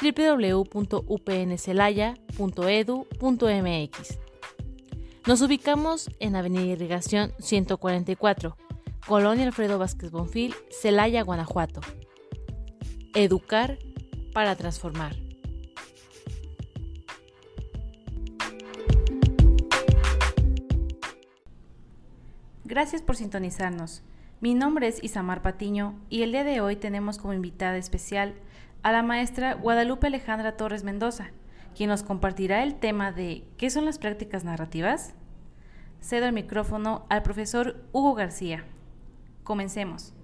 www.upncelaya.edu.mx. Nos ubicamos en Avenida Irrigación 144, Colonia Alfredo Vázquez Bonfil, Celaya, Guanajuato. Educar para transformar. Gracias por sintonizarnos. Mi nombre es Isamar Patiño y el día de hoy tenemos como invitada especial a la maestra Guadalupe Alejandra Torres Mendoza, quien nos compartirá el tema de ¿qué son las prácticas narrativas? Cedo el micrófono al profesor Hugo García. Comencemos.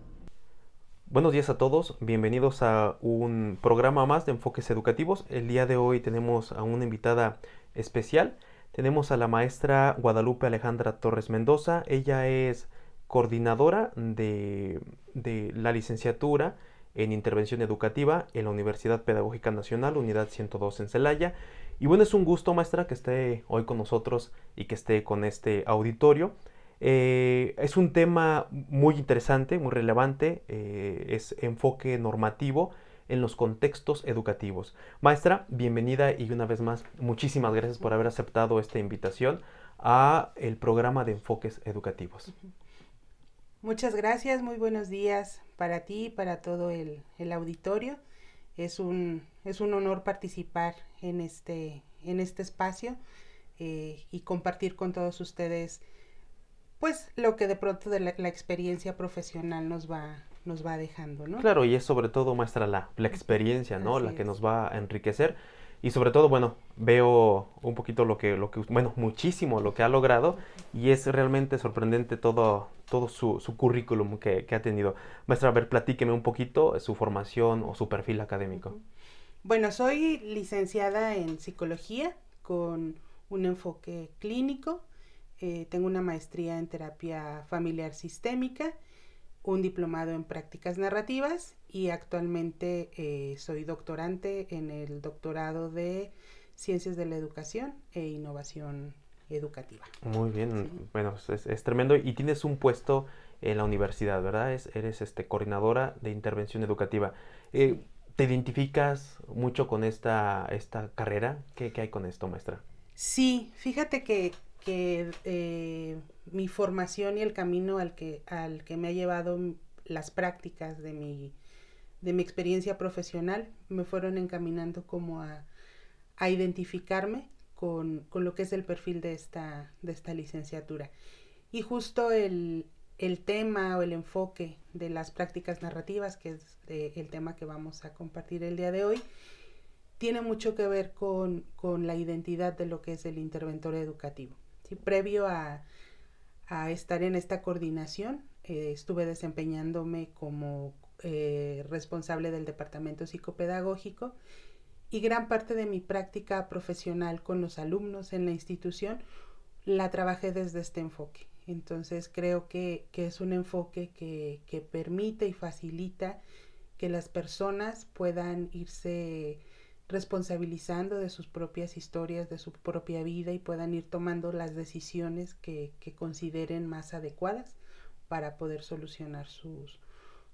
Buenos días a todos, bienvenidos a un programa más de enfoques educativos. El día de hoy tenemos a una invitada especial. Tenemos a la maestra Guadalupe Alejandra Torres Mendoza. Ella es coordinadora de, de la licenciatura en intervención educativa en la Universidad Pedagógica Nacional, Unidad 102 en Celaya. Y bueno, es un gusto, maestra, que esté hoy con nosotros y que esté con este auditorio. Eh, es un tema muy interesante, muy relevante, eh, es enfoque normativo en los contextos educativos. Maestra, bienvenida y una vez más, muchísimas gracias por haber aceptado esta invitación a el programa de enfoques educativos. Muchas gracias, muy buenos días para ti y para todo el, auditorio. Es un, es un honor participar en este, en este espacio eh, y compartir con todos ustedes pues lo que de pronto de la, experiencia profesional nos va, nos va dejando, ¿no? Claro, y es sobre todo, maestra, la, la experiencia, ¿no? la que nos va a enriquecer y sobre todo, bueno, veo un poquito lo que, lo que, bueno, muchísimo lo que ha logrado y es realmente sorprendente todo, todo su, su currículum que, que, ha tenido. Maestra, a ver, platíqueme un poquito su formación o su perfil académico. Bueno, soy licenciada en psicología con un enfoque clínico. Eh, tengo una maestría en terapia familiar sistémica, un diplomado en prácticas narrativas y actualmente eh, soy doctorante en el doctorado de Ciencias de la Educación e Innovación Educativa. Muy bien, bueno, es, tremendo. Y tienes un puesto en la universidad, ¿verdad? Es, eres este, coordinadora de intervención educativa. Eh, ¿Te identificas mucho con esta, esta carrera? ¿Qué, hay con esto, maestra? Sí, fíjate que, que eh, mi formación y el camino al que, al que me ha llevado las prácticas de mi de mi experiencia profesional me fueron encaminando como a, identificarme con, lo que es el perfil de esta, de esta licenciatura. Y justo el, tema o el enfoque de las prácticas narrativas, que es el tema que vamos a compartir el día de hoy, tiene mucho que ver con, la identidad de lo que es el interventor educativo. Previo a, estar en esta coordinación, eh, estuve desempeñándome como eh, responsable del departamento psicopedagógico y gran parte de mi práctica profesional con los alumnos en la institución la trabajé desde este enfoque. Entonces creo que, es un enfoque que, que, permite y facilita que las personas puedan irse responsabilizando de sus propias historias, de su propia vida y puedan ir tomando las decisiones que, que consideren más adecuadas para poder solucionar sus,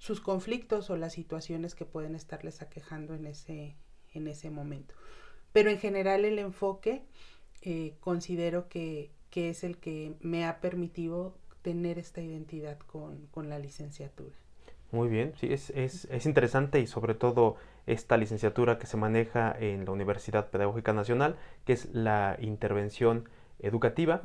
sus conflictos o las situaciones que pueden estarles aquejando en ese, en ese momento. Pero en general el enfoque eh, considero que, es el que me ha permitido tener esta identidad con, la licenciatura. Muy bien, sí, es, es, es, interesante y sobre todo esta licenciatura que se maneja en la Universidad Pedagógica Nacional, que es la intervención educativa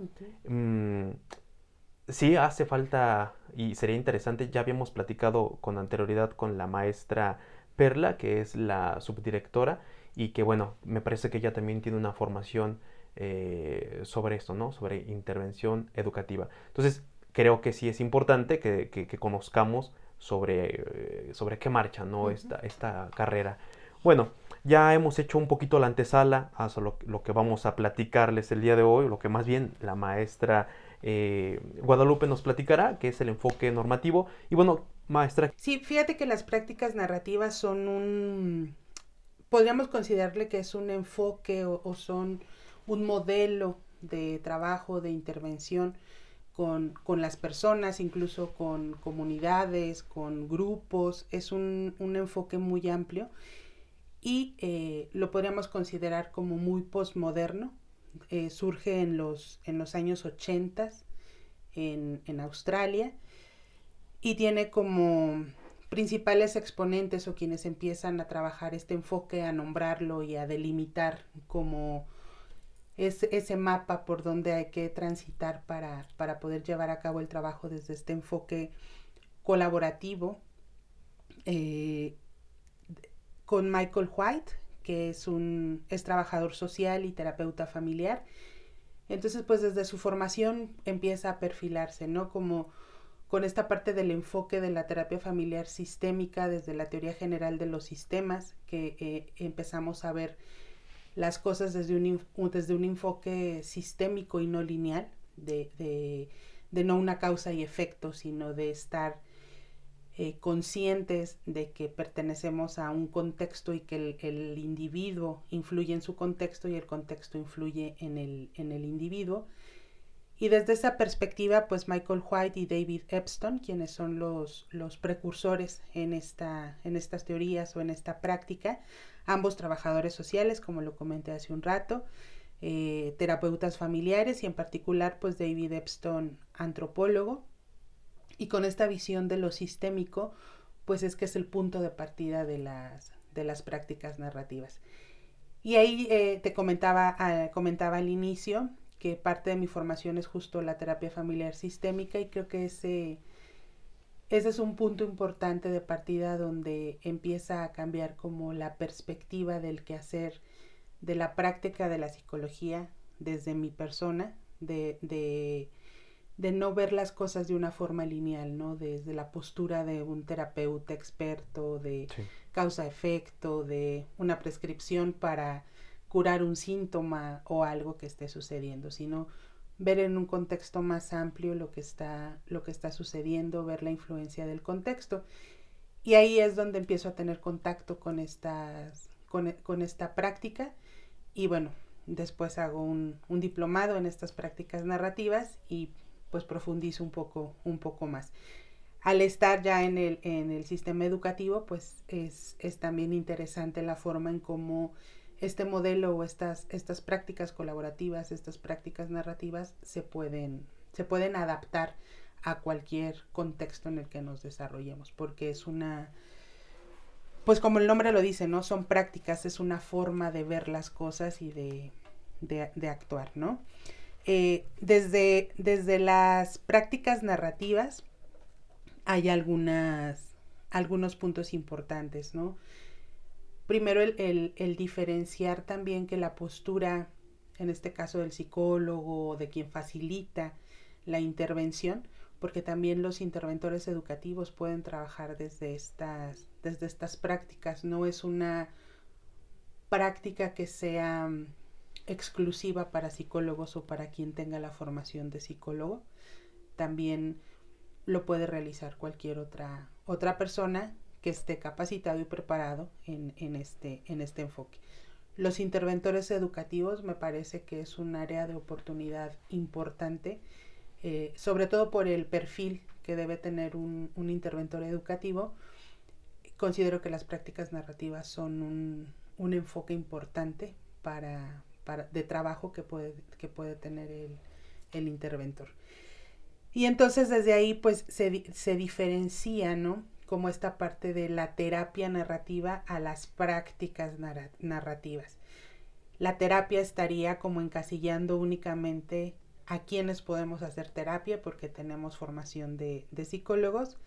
sí hace falta y sería interesante, ya habíamos platicado con anterioridad con la maestra Perla, que es la subdirectora, y que bueno, me parece que ella también tiene una formación eh, sobre esto, ¿no? Sobre intervención educativa. Entonces, creo que sí es importante que, conozcamos sobre, eh, sobre qué marcha, ¿no? esta, esta carrera. Bueno, Ya hemos hecho un poquito la antesala a lo, lo que vamos a platicarles el día de hoy, lo que más bien la maestra eh, Guadalupe nos platicará, que es el enfoque normativo. Y bueno, maestra. Sí, fíjate que las prácticas narrativas son un, podríamos considerarle que es un enfoque o, son un modelo de trabajo, de intervención con, con, las personas, incluso con comunidades, con grupos. Es un, un enfoque muy amplio y eh, lo podríamos considerar como muy postmoderno. Eh, surge en los, en los años 80 en, en Australia y tiene como principales exponentes o quienes empiezan a trabajar este enfoque, a nombrarlo y a delimitar como ese, ese mapa por donde hay que transitar para, para, poder llevar a cabo el trabajo desde este enfoque colaborativo eh, con Michael White, que es un es trabajador social y terapeuta familiar. Entonces, pues desde su formación empieza a perfilarse, ¿no? Como con esta parte del enfoque de la terapia familiar sistémica desde la teoría general de los sistemas, que eh, empezamos a ver las cosas desde un, desde un enfoque sistémico y no lineal, de, de, de no una causa y efecto, sino de estar eh, conscientes de que pertenecemos a un contexto y que el, individuo influye en su contexto y el contexto influye en el, en el individuo. Y desde esa perspectiva, pues Michael White y David Epstein, quienes son los, los precursores en, esta, en estas teorías o en esta práctica, ambos trabajadores sociales, como lo comenté hace un rato, eh, terapeutas familiares y en particular, pues David Epstein, antropólogo, y con esta visión de lo sistémico, pues es que es el punto de partida de las, de las prácticas narrativas. Y ahí eh, te comentaba, ah, comentaba al inicio que parte de mi formación es justo la terapia familiar sistémica y creo que ese, ese es un punto importante de partida donde empieza a cambiar como la perspectiva del quehacer, de la práctica de la psicología desde mi persona, de, de, de no ver las cosas de una forma lineal, ¿no? Desde la postura de un terapeuta experto, de causa-efecto, de una prescripción para curar un síntoma o algo que esté sucediendo, sino ver en un contexto más amplio lo que está, lo que está sucediendo, ver la influencia del contexto. Y ahí es donde empiezo a tener contacto con, estas, con, esta práctica y bueno, después hago un, un, diplomado en estas prácticas narrativas y pues profundizo un poco, un poco más. Al estar ya en el, en el sistema educativo, pues es, es también interesante la forma en cómo este modelo o estas, estas prácticas colaborativas, estas prácticas narrativas se pueden, se pueden adaptar a cualquier contexto en el que nos desarrollemos, porque es una, pues como el nombre lo dice, ¿no? Son prácticas, es una forma de ver las cosas y de, de, actuar, ¿no? Eh, desde, desde las prácticas narrativas hay algunas, algunos puntos importantes, ¿no? primero el, el, diferenciar también que la postura, en este caso del psicólogo, de quien facilita la intervención, porque también los interventores educativos pueden trabajar desde estas, desde estas prácticas. No es una práctica que sea exclusiva para psicólogos o para quien tenga la formación de psicólogo. También lo puede realizar cualquier otra, otra persona que esté capacitado y preparado en, este, en este enfoque. Los interventores educativos me parece que es un área de oportunidad importante, eh, sobre todo por el perfil que debe tener un, interventor educativo. Considero que las prácticas narrativas son un, enfoque importante para, de trabajo que puede, que puede tener el, el interventor. Y entonces desde ahí pues se, se diferencia, como esta parte de la terapia narrativa a las prácticas narrativas. La terapia estaría como encasillando únicamente a quienes podemos hacer terapia porque tenemos formación de, psicólogos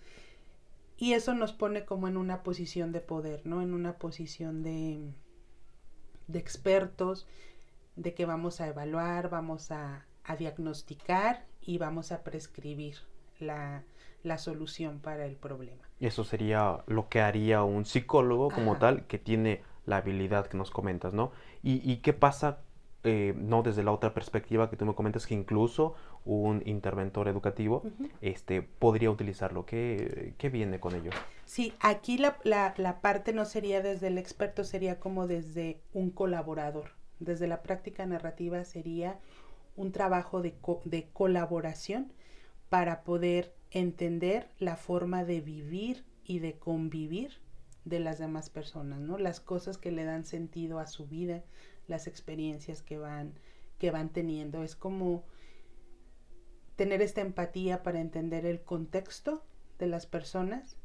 y eso nos pone como en una posición de poder, ¿no? En una posición de, de expertos, de que vamos a evaluar, vamos a, a diagnosticar y vamos a prescribir la, la solución para el problema. Eso sería lo que haría un psicólogo como tal, que tiene la habilidad que nos comentas, ¿no? ¿Y, qué pasa, eh, no desde la otra perspectiva que tú me comentas, que incluso un interventor educativo este, podría utilizarlo? ¿Qué, ¿Qué, viene con ello? Sí, aquí la, la, la parte no sería desde el experto, sería como desde un colaborador. Desde la práctica narrativa sería un trabajo de, de colaboración para poder entender la forma de vivir y de convivir de las demás personas, ¿no? Las cosas que le dan sentido a su vida, las experiencias que van, que van teniendo. Es como tener esta empatía para entender el contexto de las personas,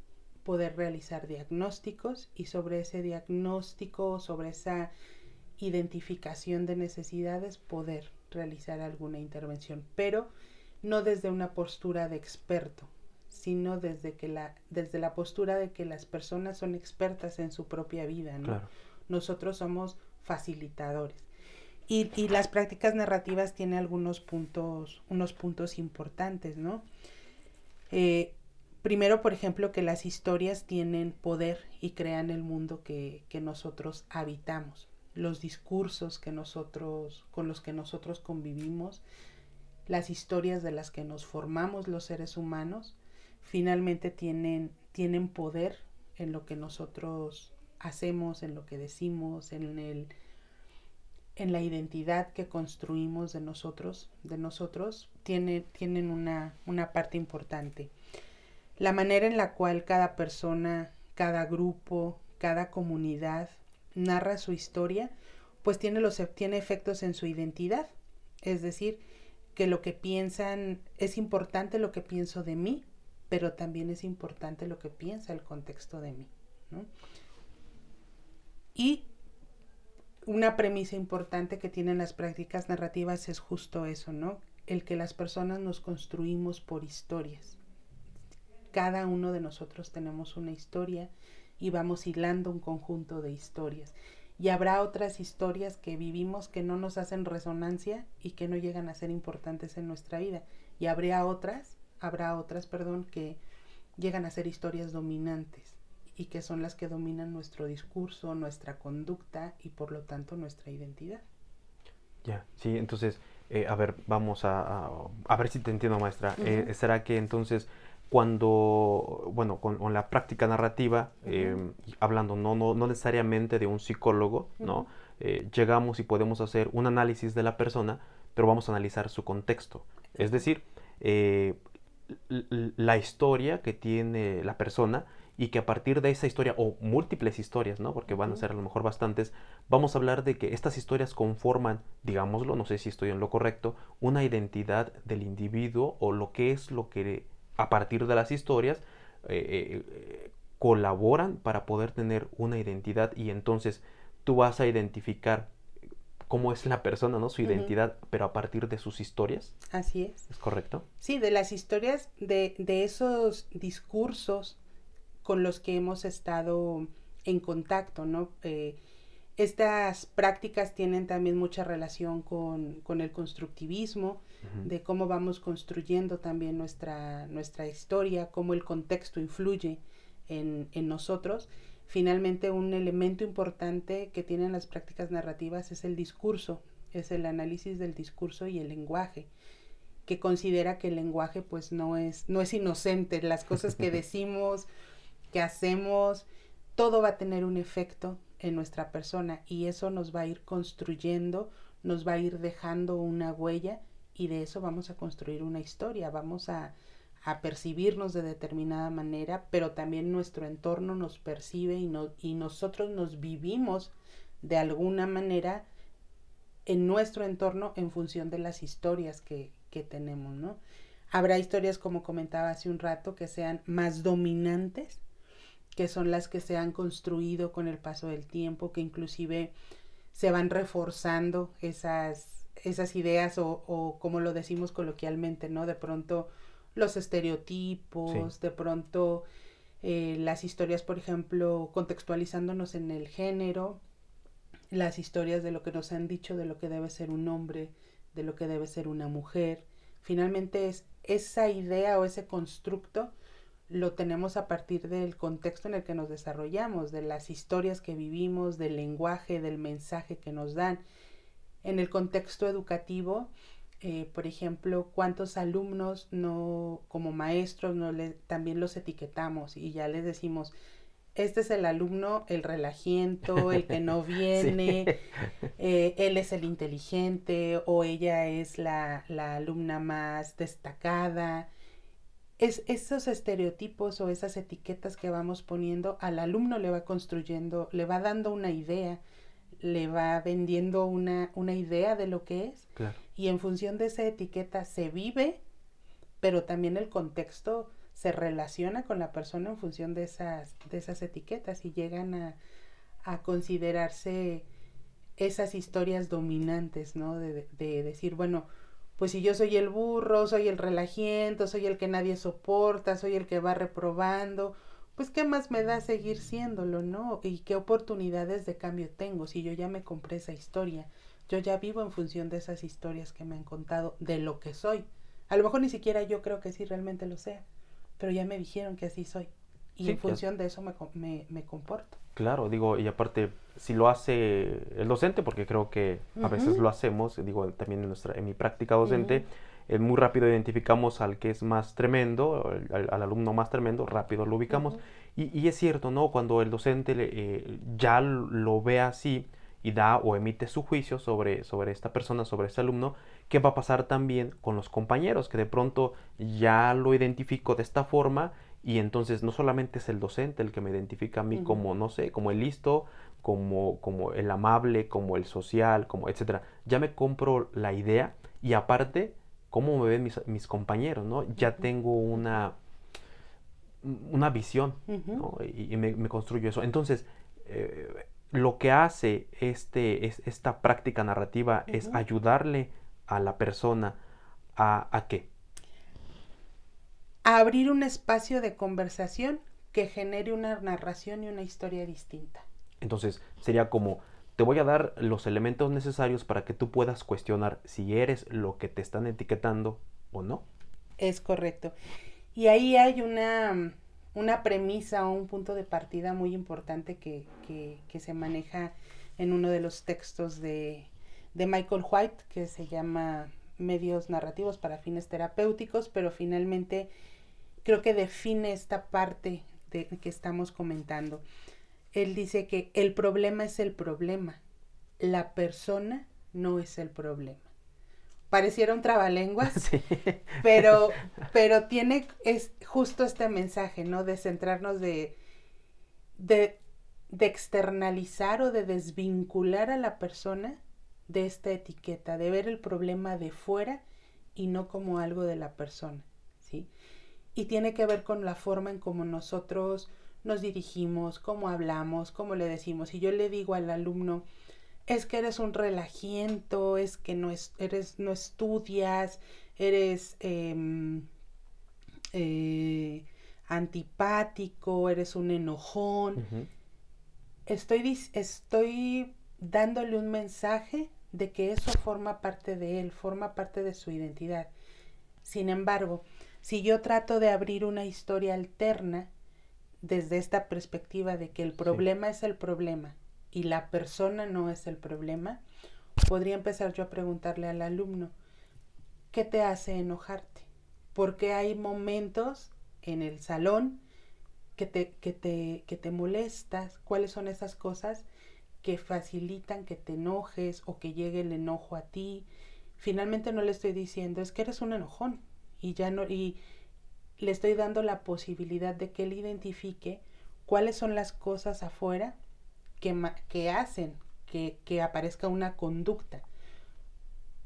poder realizar diagnósticos y sobre ese diagnóstico, sobre esa identificación de necesidades, poder realizar alguna intervención, pero no desde una postura de experto, sino desde que la desde la postura de que las personas son expertas en su propia vida, Nosotros somos facilitadores. Y, y, las prácticas narrativas tienen algunos puntos, unos puntos importantes, ¿no? Eh, primero, por ejemplo, que las historias tienen poder y crean el mundo que, que nosotros habitamos los discursos que nosotros, con los que nosotros convivimos, las historias de las que nos formamos los seres humanos, finalmente tienen, tienen poder en lo que nosotros hacemos, en lo que decimos, en el en la identidad que construimos de nosotros, de nosotros, tiene, tienen una, una parte importante. La manera en la cual cada persona, cada grupo, cada comunidad narra su historia, pues tiene, los, tiene efectos en su identidad. Es decir, que lo que piensan, es importante lo que pienso de mí, pero también es importante lo que piensa el contexto de mí. Y una premisa importante que tienen las prácticas narrativas es justo eso, ¿no? El que las personas nos construimos por historias. Cada uno de nosotros tenemos una historia y vamos hilando un conjunto de historias. Y habrá otras historias que vivimos que no nos hacen resonancia y que no llegan a ser importantes en nuestra vida. Y habrá otras, habrá otras, perdón, que llegan a ser historias dominantes y que son las que dominan nuestro discurso, nuestra conducta y por lo tanto nuestra identidad. Ya, sí, entonces, eh, a ver, vamos a, a, ver si te entiendo, maestra. Eh, ¿Será que entonces cuando, bueno, con, la práctica narrativa, em, hablando no, no, no, necesariamente de un psicólogo, ¿no? Eh, llegamos y podemos hacer un análisis de la persona, pero vamos a analizar su contexto. Es decir, eh, la historia que tiene la persona y que a partir de esa historia, o múltiples historias, ¿no? Porque van a ser a lo mejor bastantes, vamos a hablar de que estas historias conforman, digámoslo, no sé si estoy en lo correcto, una identidad del individuo o lo que es lo que a partir de las historias, eh, eh, colaboran para poder tener una identidad y entonces tú vas a identificar cómo es la persona, ¿no? Su identidad, pero a partir de sus historias. Así es. ¿Es correcto? Sí, de las historias, de, de esos discursos con los que hemos estado en contacto, ¿no? Eh, estas prácticas tienen también mucha relación con, con el constructivismo, de cómo vamos construyendo también nuestra, nuestra historia, cómo el contexto influye en, en nosotros. Finalmente, un elemento importante que tienen las prácticas narrativas es el discurso, es el análisis del discurso y el lenguaje que considera que el lenguaje pues no es, no es inocente, las cosas que decimos, que hacemos, todo va a tener un efecto en nuestra persona y eso nos va a ir construyendo, nos va a ir dejando una huella y de eso vamos a construir una historia, vamos a, a percibirnos de determinada manera, pero también nuestro entorno nos percibe y, no, y nosotros nos vivimos de alguna manera en nuestro entorno en función de las historias que, que tenemos, ¿no? Habrá historias, como comentaba hace un rato, que sean más dominantes, que son las que se han construido con el paso del tiempo, que inclusive se van reforzando esas esas ideas o, como lo decimos coloquialmente, ¿no? De pronto los estereotipos, de pronto eh, las historias, por ejemplo, contextualizándonos en el género, las historias de lo que nos han dicho de lo que debe ser un hombre, de lo que debe ser una mujer. Finalmente es esa idea o ese constructo lo tenemos a partir del contexto en el que nos desarrollamos, de las historias que vivimos, del lenguaje, del mensaje que nos dan. En el contexto educativo, eh, por ejemplo, cuántos alumnos no, como maestros, no le, también los etiquetamos y ya les decimos, este es el alumno, el relajiento, el que no viene, eh, él es el inteligente o ella es la, la alumna más destacada es esos estereotipos o esas etiquetas que vamos poniendo al alumno le va construyendo, le va dando una idea, le va vendiendo una, una idea de lo que es. Y en función de esa etiqueta se vive, pero también el contexto se relaciona con la persona en función de esas, de esas etiquetas y llegan a, a considerarse esas historias dominantes, ¿no? De, de decir, bueno, pues si yo soy el burro, soy el relajiento, soy el que nadie soporta, soy el que va reprobando, pues qué más me da seguir siéndolo, ¿no? Y qué oportunidades de cambio tengo si yo ya me compré esa historia. Yo ya vivo en función de esas historias que me han contado de lo que soy. A lo mejor ni siquiera yo creo que sí realmente lo sea, pero ya me dijeron que así soy. Y en función de eso me, me, me comporto. Claro, digo, y aparte, si lo hace el docente, porque creo que a veces lo hacemos, digo, también en, nuestra, en mi práctica docente, eh, muy rápido identificamos al que es más tremendo, al, alumno más tremendo, rápido lo ubicamos. y, y, es cierto, ¿no? Cuando el docente eh, ya lo ve así y da o emite su juicio sobre, sobre esta persona, sobre este alumno, ¿qué va a pasar también con los compañeros? Que de pronto ya lo identifico de esta forma y entonces no solamente es el docente el que me identifica a mí como, no sé, como el listo, como, como el amable, como el social, como etcétera. Ya me compro la idea y aparte, cómo me ven mis, mis compañeros, ¿no? Ya tengo una, una visión, ¿no? Y, me, construyo eso. Entonces, eh, lo que hace este, es, esta práctica narrativa es ayudarle a la persona a, a qué? Abrir un espacio de conversación que genere una narración y una historia distinta. Entonces, sería como, te voy a dar los elementos necesarios para que tú puedas cuestionar si eres lo que te están etiquetando o no. Es correcto. Y ahí hay una, una premisa o un punto de partida muy importante que, que, se maneja en uno de los textos de, de Michael White, que se llama Medios narrativos para fines terapéuticos, pero finalmente creo que define esta parte de que estamos comentando. Él dice que el problema es el problema, la persona no es el problema. Pareciera un trabalenguas, pero, pero tiene es justo este mensaje, ¿no? De centrarnos de, de, de externalizar o de desvincular a la persona de esta etiqueta, de ver el problema de fuera y no como algo de la persona. Y tiene que ver con la forma en cómo nosotros nos dirigimos, cómo hablamos, cómo le decimos. Si yo le digo al alumno, es que eres un relajiento, es que no, es, eres, no estudias, eres em, eh, antipático, eres un enojón. estoy, estoy dándole un mensaje de que eso forma parte de él, forma parte de su identidad. Sin embargo, si yo trato de abrir una historia alterna desde esta perspectiva de que el problema es el problema y la persona no es el problema, podría empezar yo a preguntarle al alumno, ¿qué te hace enojarte? Porque hay momentos en el salón que te, que te, que te molestas, cuáles son esas cosas que facilitan que te enojes o que llegue el enojo a ti. Finalmente no le estoy diciendo, es que eres un enojón, y ya no y le estoy dando la posibilidad de que él identifique cuáles son las cosas afuera que, que hacen que, que aparezca una conducta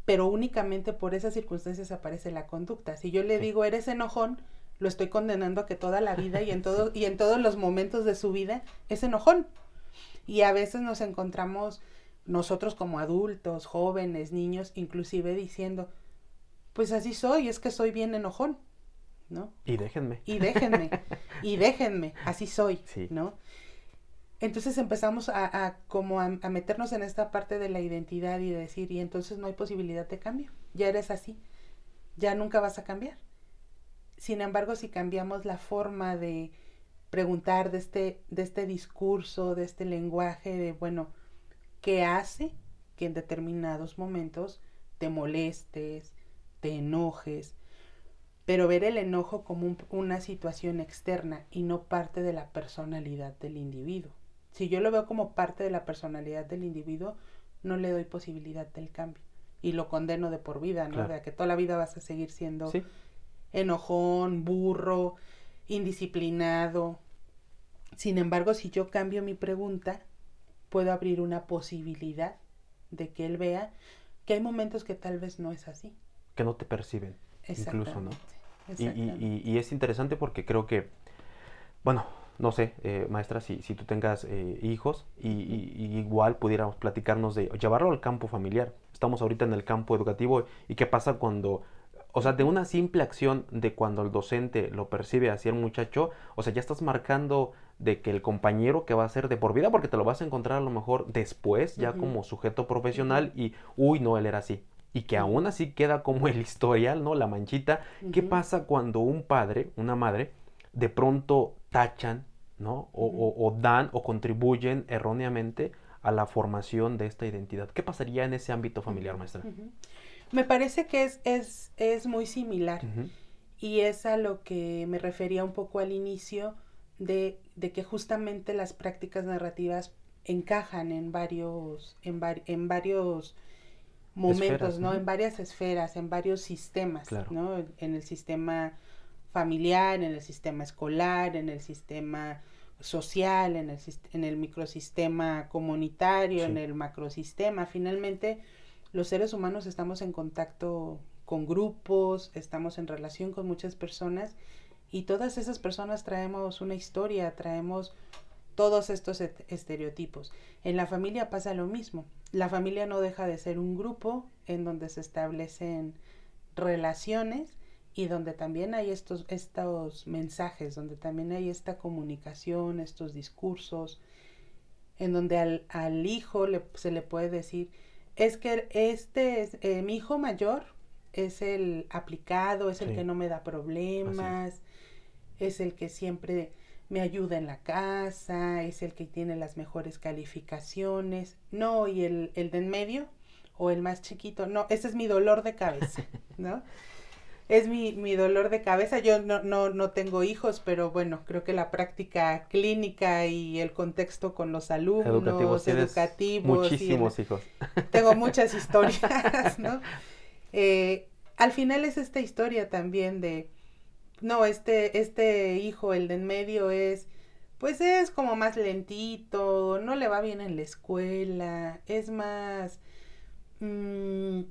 pero únicamente por esas circunstancias aparece la conducta. Si yo le digo eres enojón, lo estoy condenando a que toda la vida y en todo y en todos los momentos de su vida es enojón. Y a veces nos encontramos nosotros como adultos, jóvenes, niños, inclusive diciendo, pues así soy, es que soy bien enojón, ¿no? Y déjenme. Y déjenme, y déjenme, así soy, ¿no? Entonces empezamos a, como a, meternos en esta parte de la identidad y de decir, y entonces no hay posibilidad de cambio, ya eres así, ya nunca vas a cambiar. Sin embargo, si cambiamos la forma de preguntar de este, de este discurso, de este lenguaje, de, bueno, ¿qué hace que en determinados momentos te molestes, te enojes? Pero ver el enojo como una situación externa y no parte de la personalidad del individuo. Si yo lo veo como parte de la personalidad del individuo, no le doy posibilidad del cambio. Y lo condeno de por vida, ¿no? De que toda la vida vas a seguir siendo enojón, burro, indisciplinado. Sin embargo, si yo cambio mi pregunta, puedo abrir una posibilidad de que él vea que hay momentos que tal vez no es así. Que no te perciben, incluso, ¿no? Y, y, y, es interesante porque creo que, bueno, no sé, eh, maestra, si, si tú tengas eh, hijos y, igual pudiéramos platicarnos de llevarlo al campo familiar. Estamos ahorita en el campo educativo y qué pasa cuando o sea, de una simple acción de cuando el docente lo percibe hacia el muchacho, o sea, ya estás marcando de que el compañero que va a ser de por vida, porque te lo vas a encontrar a lo mejor después, ya como sujeto profesional, y, uy, no, él era así. Y que aún así queda como el historial, ¿no? La manchita. ¿Qué pasa cuando un padre, una madre, de pronto tachan, ¿no? O, o dan o contribuyen erróneamente a la formación de esta identidad. ¿Qué pasaría en ese ámbito familiar, maestra? Me parece que es, es, es muy similar y es a lo que me refería un poco al inicio de, de que justamente las prácticas narrativas encajan en varios, en, en varios momentos, ¿no? En varias esferas, en varios sistemas, ¿no? En el sistema familiar, en el sistema escolar, en el sistema social, en el, en el microsistema comunitario, en el macrosistema. Finalmente, los seres humanos estamos en contacto con grupos, estamos en relación con muchas personas y todas esas personas traemos una historia, traemos todos estos estereotipos. En la familia pasa lo mismo. La familia no deja de ser un grupo en donde se establecen relaciones y donde también hay estos, estos mensajes, donde también hay esta comunicación, estos discursos, en donde al, al hijo le, se le puede decir, es que este es, eh, mi hijo mayor es el aplicado, es el que no me da problemas, es. el que siempre me ayuda en la casa, es el que tiene las mejores calificaciones. No, y el, el de en medio o el más chiquito, no, ese es mi dolor de cabeza, ¿no? es mi, mi dolor de cabeza. Yo no, no, no tengo hijos, pero bueno, creo que la práctica clínica y el contexto con los alumnos educativos. muchísimos hijos. Tengo muchas historias, ¿no? Eh, al final es esta historia también de, no, este, este hijo, el de en medio es, pues es como más lentito, no le va bien en la escuela, es más... Mmm,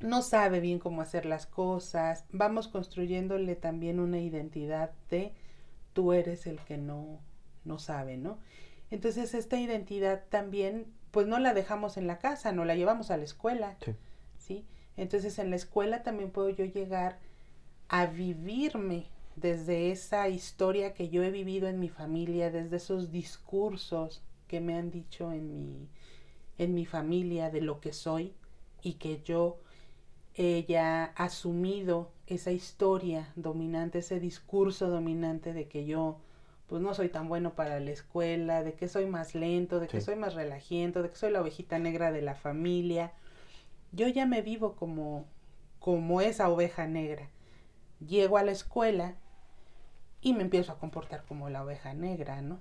no sabe bien cómo hacer las cosas, vamos construyéndole también una identidad de tú eres el que no, no sabe, ¿no? Entonces esta identidad también, pues no la dejamos en la casa, no la llevamos a la escuela, sí. ¿sí? Entonces en la escuela también puedo yo llegar a vivirme desde esa historia que yo he vivido en mi familia, desde esos discursos que me han dicho en mi, en mi familia de lo que soy y que yo ella ha asumido esa historia dominante, ese discurso dominante de que yo pues no soy tan bueno para la escuela, de que soy más lento, de que soy más relajiento, de que soy la ovejita negra de la familia. Yo ya me vivo como como esa oveja negra. Llego a la escuela y me empiezo a comportar como la oveja negra, ¿no?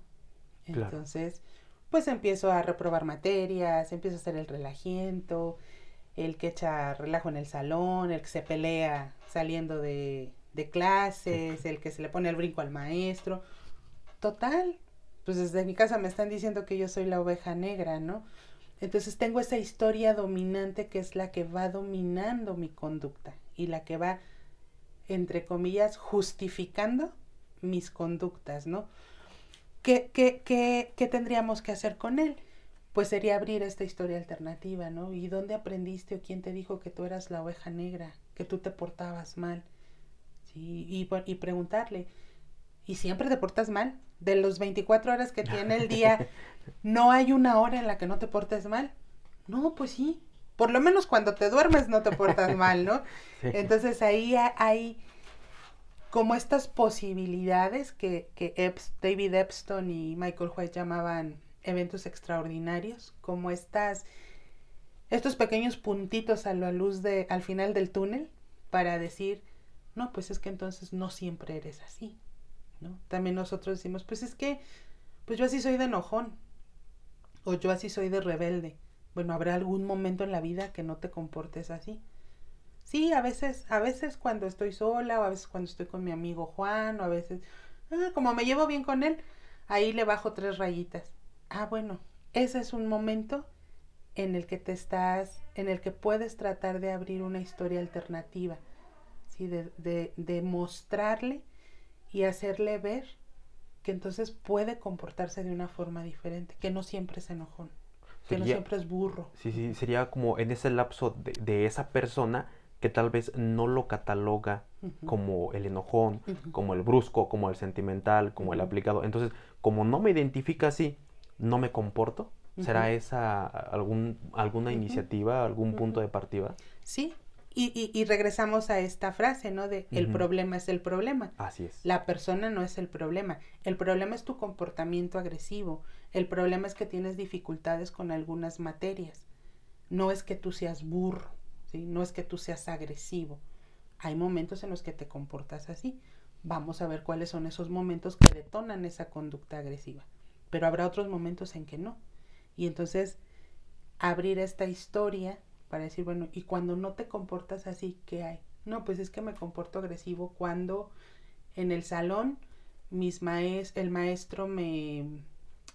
Entonces, pues empiezo a reprobar materias, empiezo a hacer el relajiento, el que echa relajo en el salón, el que se pelea saliendo de, de clases, el que se le pone el brinco al maestro. Total, pues desde mi casa me están diciendo que yo soy la oveja negra, ¿no? Entonces tengo esa historia dominante que es la que va dominando mi conducta y la que va, entre comillas, justificando mis conductas, ¿no? ¿Qué, qué, qué, qué tendríamos que hacer con él? pues sería abrir esta historia alternativa, ¿no? ¿Y dónde aprendiste o quién te dijo que tú eras la oveja negra, que tú te portabas mal? Sí, y, y preguntarle, ¿y siempre te portas mal? De los 24 horas que tiene el día, ¿no hay una hora en la que no te portes mal? No, pues sí. Por lo menos cuando te duermes no te portas mal, ¿no? Entonces ahí hay como estas posibilidades que, David Epstein y Michael White llamaban eventos extraordinarios, como estas, estos pequeños puntitos a la luz de, al final del túnel para decir, no, pues es que entonces no siempre eres así, ¿no? También nosotros decimos, pues es que, pues yo así soy de enojón, o yo así soy de rebelde. Bueno, habrá algún momento en la vida que no te comportes así. Sí, a veces, a veces cuando estoy sola, o a veces cuando estoy con mi amigo Juan, o a veces, ah, como me llevo bien con él, ahí le bajo tres rayitas. Ah, bueno, ese es un momento en el que te estás, en el que puedes tratar de abrir una historia alternativa, ¿sí? de, de, de mostrarle y hacerle ver que entonces puede comportarse de una forma diferente, que no siempre es enojón, que no siempre es burro. Sí, sí, sería como en ese lapso de, de esa persona que tal vez no lo cataloga como el enojón, como el brusco, como el sentimental, como el aplicado. Entonces, como no me identifica así, no me comporto. ¿Será esa algún, alguna iniciativa, algún punto de partida? Sí, y, y, regresamos a esta frase, ¿no? De el problema es el problema. Así es. La persona no es el problema. El problema es tu comportamiento agresivo. El problema es que tienes dificultades con algunas materias. No es que tú seas burro. No es que tú seas agresivo. Hay momentos en los que te comportas así. Vamos a ver cuáles son esos momentos que detonan esa conducta agresiva. Pero habrá otros momentos en que no. Y entonces abrir esta historia para decir, bueno, y cuando no te comportas así, ¿qué hay? No, pues es que me comporto agresivo cuando en el salón mis maes el maestro me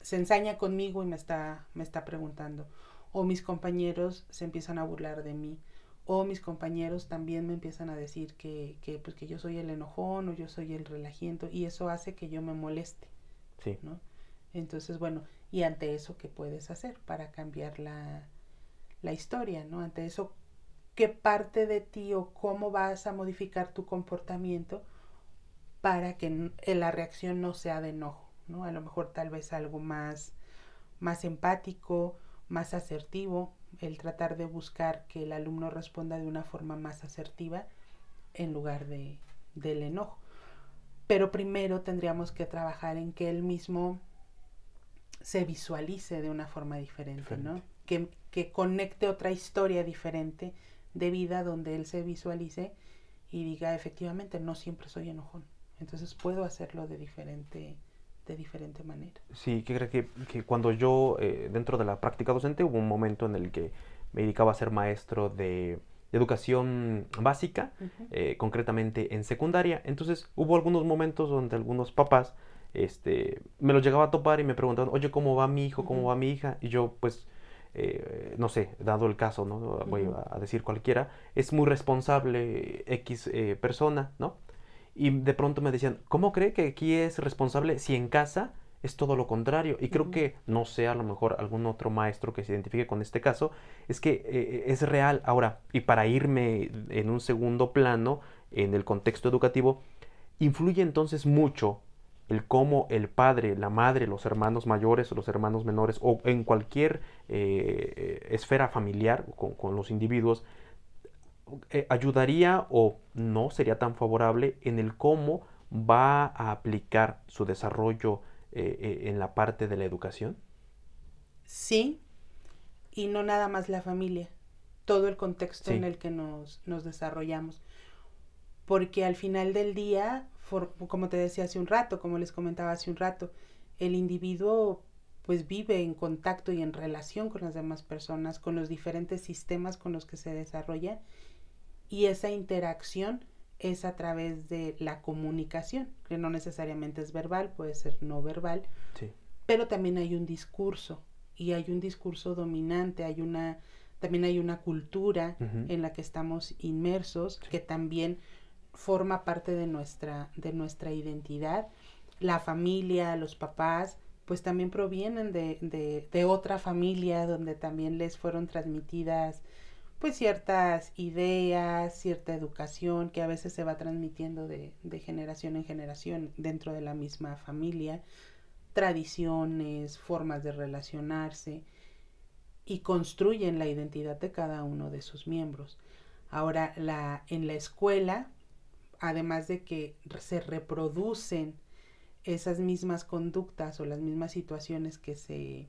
se ensaña conmigo y me está, me está preguntando. O mis compañeros se empiezan a burlar de mí o mis compañeros también me empiezan a decir que, que, pues, que yo soy el enojón o yo soy el relajiento y eso hace que yo me moleste. Sí. ¿no? Entonces, bueno, y ante eso, ¿qué puedes hacer para cambiar la, la historia? ¿no? Ante eso, ¿qué parte de ti o cómo vas a modificar tu comportamiento para que la reacción no sea de enojo? ¿no? A lo mejor tal vez algo más, más empático, más asertivo, el tratar de buscar que el alumno responda de una forma más asertiva en lugar de, del enojo. Pero primero tendríamos que trabajar en que él mismo se visualice de una forma diferente, ¿no? Que, que conecte otra historia diferente de vida donde él se visualice y diga efectivamente no siempre soy enojón. Entonces puedo hacerlo de diferente de diferente manera. Sí, que creo que, que cuando yo, eh, dentro de la práctica docente, hubo un momento en el que me dedicaba a ser maestro de, educación básica, eh, concretamente en secundaria. Entonces hubo algunos momentos donde algunos papás este, me los llegaba a topar y me preguntaban, oye, ¿cómo va mi hijo? ¿Cómo va mi hija? Y yo, pues, eh, no sé, dado el caso, ¿no? Voy a, decir cualquiera, es muy responsable X persona, ¿no? Y de pronto me decían, ¿cómo cree que aquí es responsable si en casa es todo lo contrario? Y creo que, no sé, a lo mejor algún otro maestro que se identifique con este caso, es que eh, es real. Ahora, y para irme en un segundo plano, en el contexto educativo, influye entonces mucho el cómo el padre, la madre, los hermanos mayores o los hermanos menores, o en cualquier eh, esfera familiar con, con los individuos, eh, ayudaría o no sería tan favorable en el cómo va a aplicar su desarrollo eh, eh, en la parte de la educación? Sí, y no nada más la familia, todo el contexto en el que nos, nos, desarrollamos. Porque al final del día, como te decía hace un rato, como les comentaba hace un rato, el individuo pues vive en contacto y en relación con las demás personas, con los diferentes sistemas con los que se desarrolla y esa interacción es a través de la comunicación, que no necesariamente es verbal, puede ser no verbal, pero también hay un discurso y hay un discurso dominante, hay una también hay una cultura en la que estamos inmersos que también forma parte de nuestra de nuestra identidad. La familia, los papás, pues también provienen de, de, de otra familia donde también les fueron transmitidas pues ciertas ideas, cierta educación que a veces se va transmitiendo de, generación en generación dentro de la misma familia, tradiciones, formas de relacionarse y construyen la identidad de cada uno de sus miembros. Ahora, la, en la escuela además de que se reproducen esas mismas conductas o las mismas situaciones que se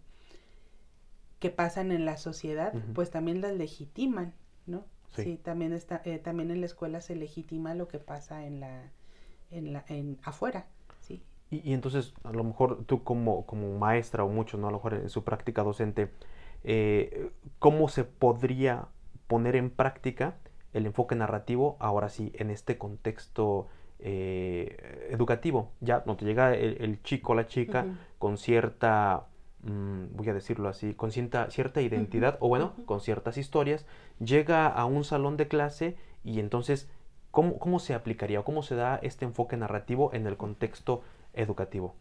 que pasan en la sociedad, pues también las legitiman, ¿no? Sí, también está eh, también en la escuela se legitima lo que pasa en la en la en afuera, sí. Y, entonces a lo mejor tú como como maestra o muchos, no a lo mejor en su práctica docente, eh, ¿cómo se podría poner en práctica el enfoque narrativo ahora sí en este contexto eh, educativo. Ya no te llega el, chico o la chica con cierta, mm, voy a decirlo así, con cierta, cierta identidad o bueno, con ciertas historias, llega a un salón de clase y entonces, ¿cómo, cómo se aplicaría o cómo se da este enfoque narrativo en el contexto educativo?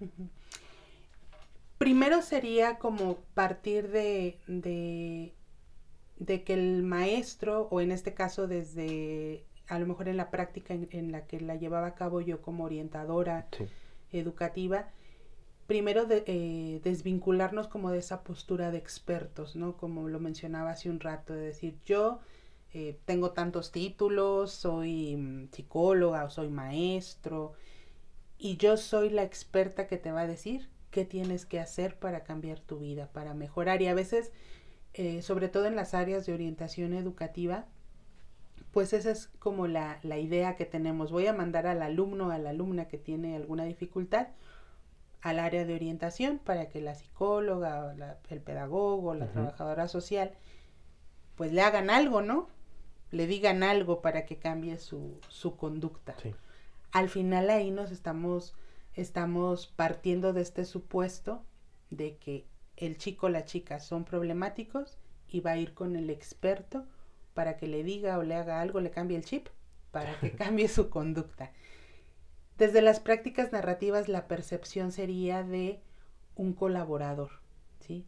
Primero sería como partir de, de, de que el maestro, o en este caso desde a lo mejor en la práctica en, la que la llevaba a cabo yo como orientadora educativa, primero de, eh, desvincularnos como de esa postura de expertos, ¿no? Como lo mencionaba hace un rato, de decir, yo eh, tengo tantos títulos, soy mm, psicóloga o soy maestro, y yo soy la experta que te va a decir qué tienes que hacer para cambiar tu vida, para mejorar. Y a veces, eh, sobre todo en las áreas de orientación educativa, pues esa es como la, idea que tenemos. Voy a mandar al alumno, a la alumna que tiene alguna dificultad al área de orientación para que la psicóloga, el pedagogo, la trabajadora social, pues le hagan algo, ¿no? Le digan algo para que cambie su, su conducta. Al final ahí nos estamos, estamos partiendo de este supuesto de que el chico o la chica son problemáticos y va a ir con el experto para que le diga o le haga algo, le cambie el chip, para que cambie su conducta. Desde las prácticas narrativas la percepción sería de un colaborador, ¿sí?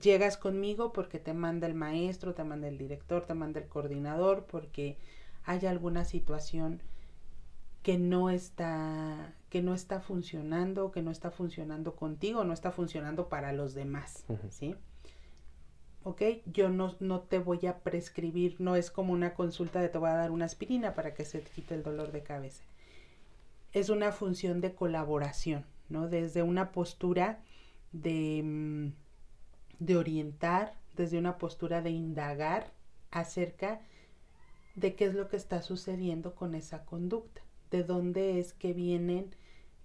Llegas conmigo porque te manda el maestro, te manda el director, te manda el coordinador, porque hay alguna situación que no está que no está funcionando, que no está funcionando contigo, no está funcionando para los demás, ¿sí? ¿ok? Yo no, no te voy a prescribir, no es como una consulta de te voy a dar una aspirina para que se te quite el dolor de cabeza. Es una función de colaboración, ¿no? Desde una postura de, mm, de orientar, desde una postura de indagar acerca de qué es lo que está sucediendo con esa conducta, de dónde es que vienen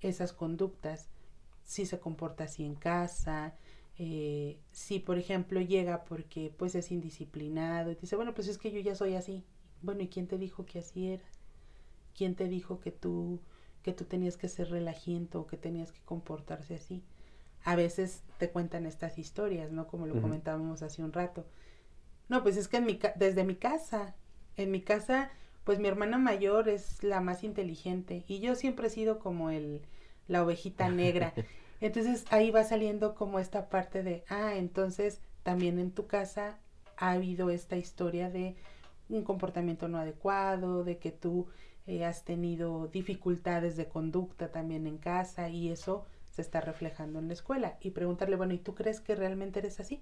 esas conductas, si se comporta así en casa, eh, si por ejemplo llega porque pues es indisciplinado y dice, bueno, pues es que yo ya soy así. Bueno, ¿y quién te dijo que así era? ¿Quién te dijo que tú que tú tenías que ser relajiento o que tenías que comportarse así? A veces te cuentan estas historias, ¿no? Como lo comentábamos hace un rato. No, pues es que en mi desde mi casa, en mi casa, pues mi hermana mayor es la más inteligente y yo siempre he sido como el la ovejita negra. Entonces ahí va saliendo como esta parte de, ah, entonces también en tu casa ha habido esta historia de un comportamiento no adecuado, de que tú eh, has tenido dificultades de conducta también en casa y eso se está reflejando en la escuela. Y preguntarle, bueno, ¿y tú crees que realmente eres así?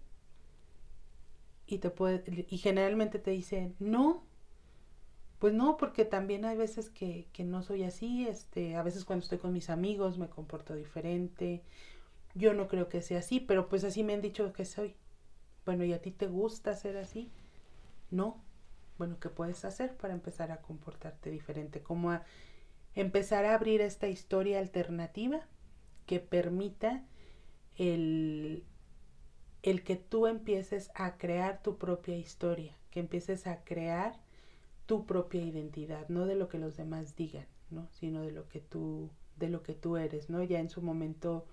Y, te puede, y generalmente te dice, no, pues no, porque también hay veces que, que no soy así, este, a veces cuando estoy con mis amigos me comporto diferente, yo no creo que sea así, pero pues así me han dicho que soy. Bueno, ¿y a ti te gusta ser así? No. Bueno, ¿qué puedes hacer para empezar a comportarte diferente? Como a empezar a abrir esta historia alternativa que permita el, el que tú empieces a crear tu propia historia, que empieces a crear tu propia identidad, no de lo que los demás digan, ¿no? sino de lo que tú, de lo que tú eres, ¿no? Ya en su momento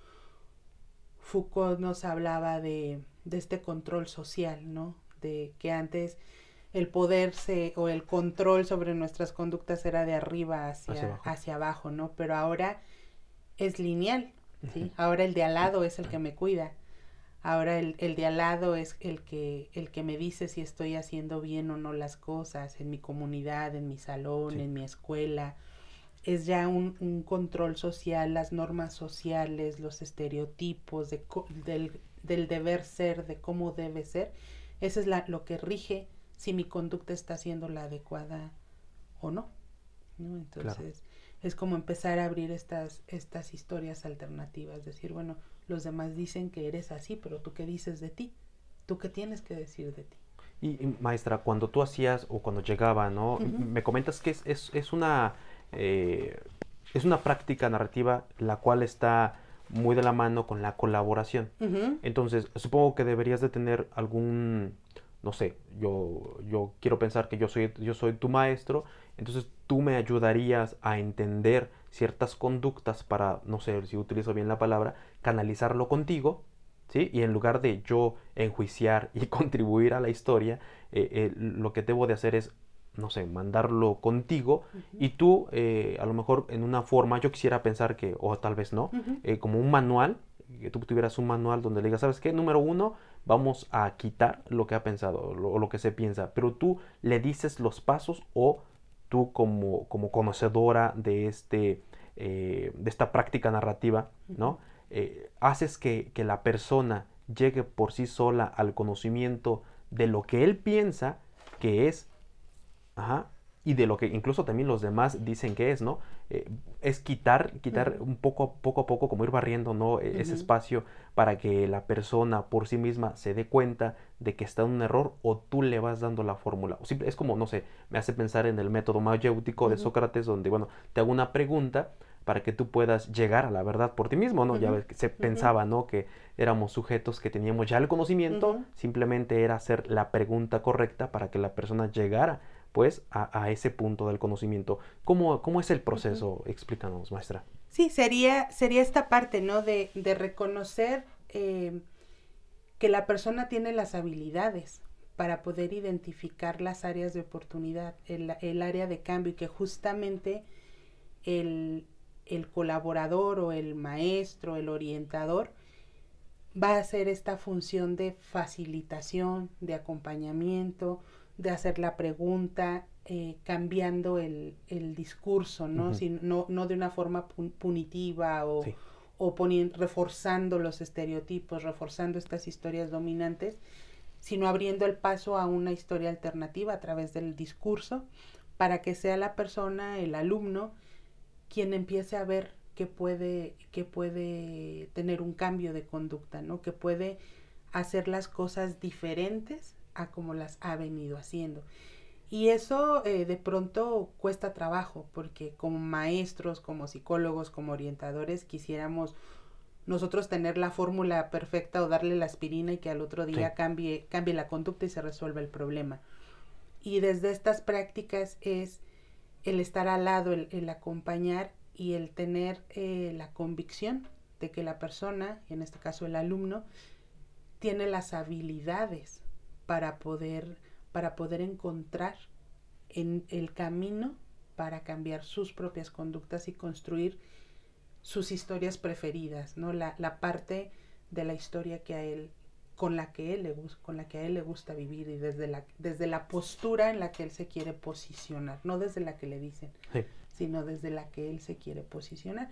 Foucault nos hablaba de, de este control social, ¿no? De que antes el poder se, o el control sobre nuestras conductas era de arriba hacia, hacia, abajo. ¿no? Pero ahora es lineal, ¿sí? Ahora el de al lado es el que me cuida. Ahora el, el, de al lado es el que, el que me dice si estoy haciendo bien o no las cosas en mi comunidad, en mi salón, en mi escuela. Es ya un, un, control social, las normas sociales, los estereotipos de, del, del, deber ser, de cómo debe ser. Eso es la, lo que rige si mi conducta está siendo la adecuada o no. ¿no? Entonces, es como empezar a abrir estas, estas historias alternativas, decir, bueno, los demás dicen que eres así, pero tú qué dices de ti, tú qué tienes que decir de ti. Y, maestra, cuando tú hacías o cuando llegaba, ¿no? Me comentas que es, es, es una, eh, es una práctica narrativa la cual está muy de la mano con la colaboración. Entonces, supongo que deberías de tener algún, no sé, yo, yo quiero pensar que yo soy, yo soy tu maestro, entonces tú me ayudarías a entender ciertas conductas para, no sé si utilizo bien la palabra, canalizarlo contigo, ¿sí? Y en lugar de yo enjuiciar y contribuir a la historia, eh, eh, lo que debo de hacer es no sé, mandarlo contigo y tú eh, a lo mejor en una forma, yo quisiera pensar que, o tal vez no, como un manual, que tú tuvieras un manual donde le digas, ¿sabes qué? Número uno, vamos a quitar lo que ha pensado o lo, que se piensa, pero tú le dices los pasos o tú como, como conocedora de, este, eh, de esta práctica narrativa, ¿no? Haces que, que la persona llegue por sí sola al conocimiento de lo que él piensa que es Ajá. Y de lo que incluso también los demás dicen que es, ¿no? Eh, es quitar, quitar un poco, poco a poco, como ir barriendo, ¿no? E, ese espacio para que la persona por sí misma se dé cuenta de que está en un error o tú le vas dando la fórmula. Es como, no sé, me hace pensar en el método mayéutico de Sócrates, donde, bueno, te hago una pregunta para que tú puedas llegar a la verdad por ti mismo, ¿no? Ya ves que se pensaba, ¿no? Que éramos sujetos que teníamos ya el conocimiento, simplemente era hacer la pregunta correcta para que la persona llegara pues a, ese punto del conocimiento. ¿Cómo, cómo es el proceso? Explícanos, maestra. Sí, sería, sería esta parte, ¿no? De, de reconocer eh, que la persona tiene las habilidades para poder identificar las áreas de oportunidad, el, el área de cambio y que justamente el, el colaborador o el maestro, el orientador, va a hacer esta función de facilitación, de acompañamiento, de hacer la pregunta, eh, cambiando el, el discurso, ¿no? no, no de una forma punitiva o, o reforzando los estereotipos, reforzando estas historias dominantes, sino abriendo el paso a una historia alternativa a través del discurso para que sea la persona, el alumno, quien empiece a ver que puede, que puede tener un cambio de conducta, ¿no? Que puede hacer las cosas diferentes a como las ha venido haciendo. Y eso eh, de pronto cuesta trabajo, porque como maestros, como psicólogos, como orientadores, quisiéramos nosotros tener la fórmula perfecta o darle la aspirina y que al otro día cambie, cambie la conducta y se resuelva el problema. Y desde estas prácticas es el estar al lado, el, acompañar y el tener eh, la convicción de que la persona, en este caso el alumno, tiene las habilidades para poder, para poder encontrar en el camino para cambiar sus propias conductas y construir sus historias preferidas, ¿no? La, la parte de la historia que a él, con la que él le con la que a él le gusta vivir y desde la, desde la postura en la que él se quiere posicionar, no desde la que le dicen, sino desde la que él se quiere posicionar.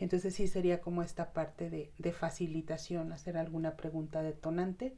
Entonces sí sería como esta parte de, de facilitación, hacer alguna pregunta detonante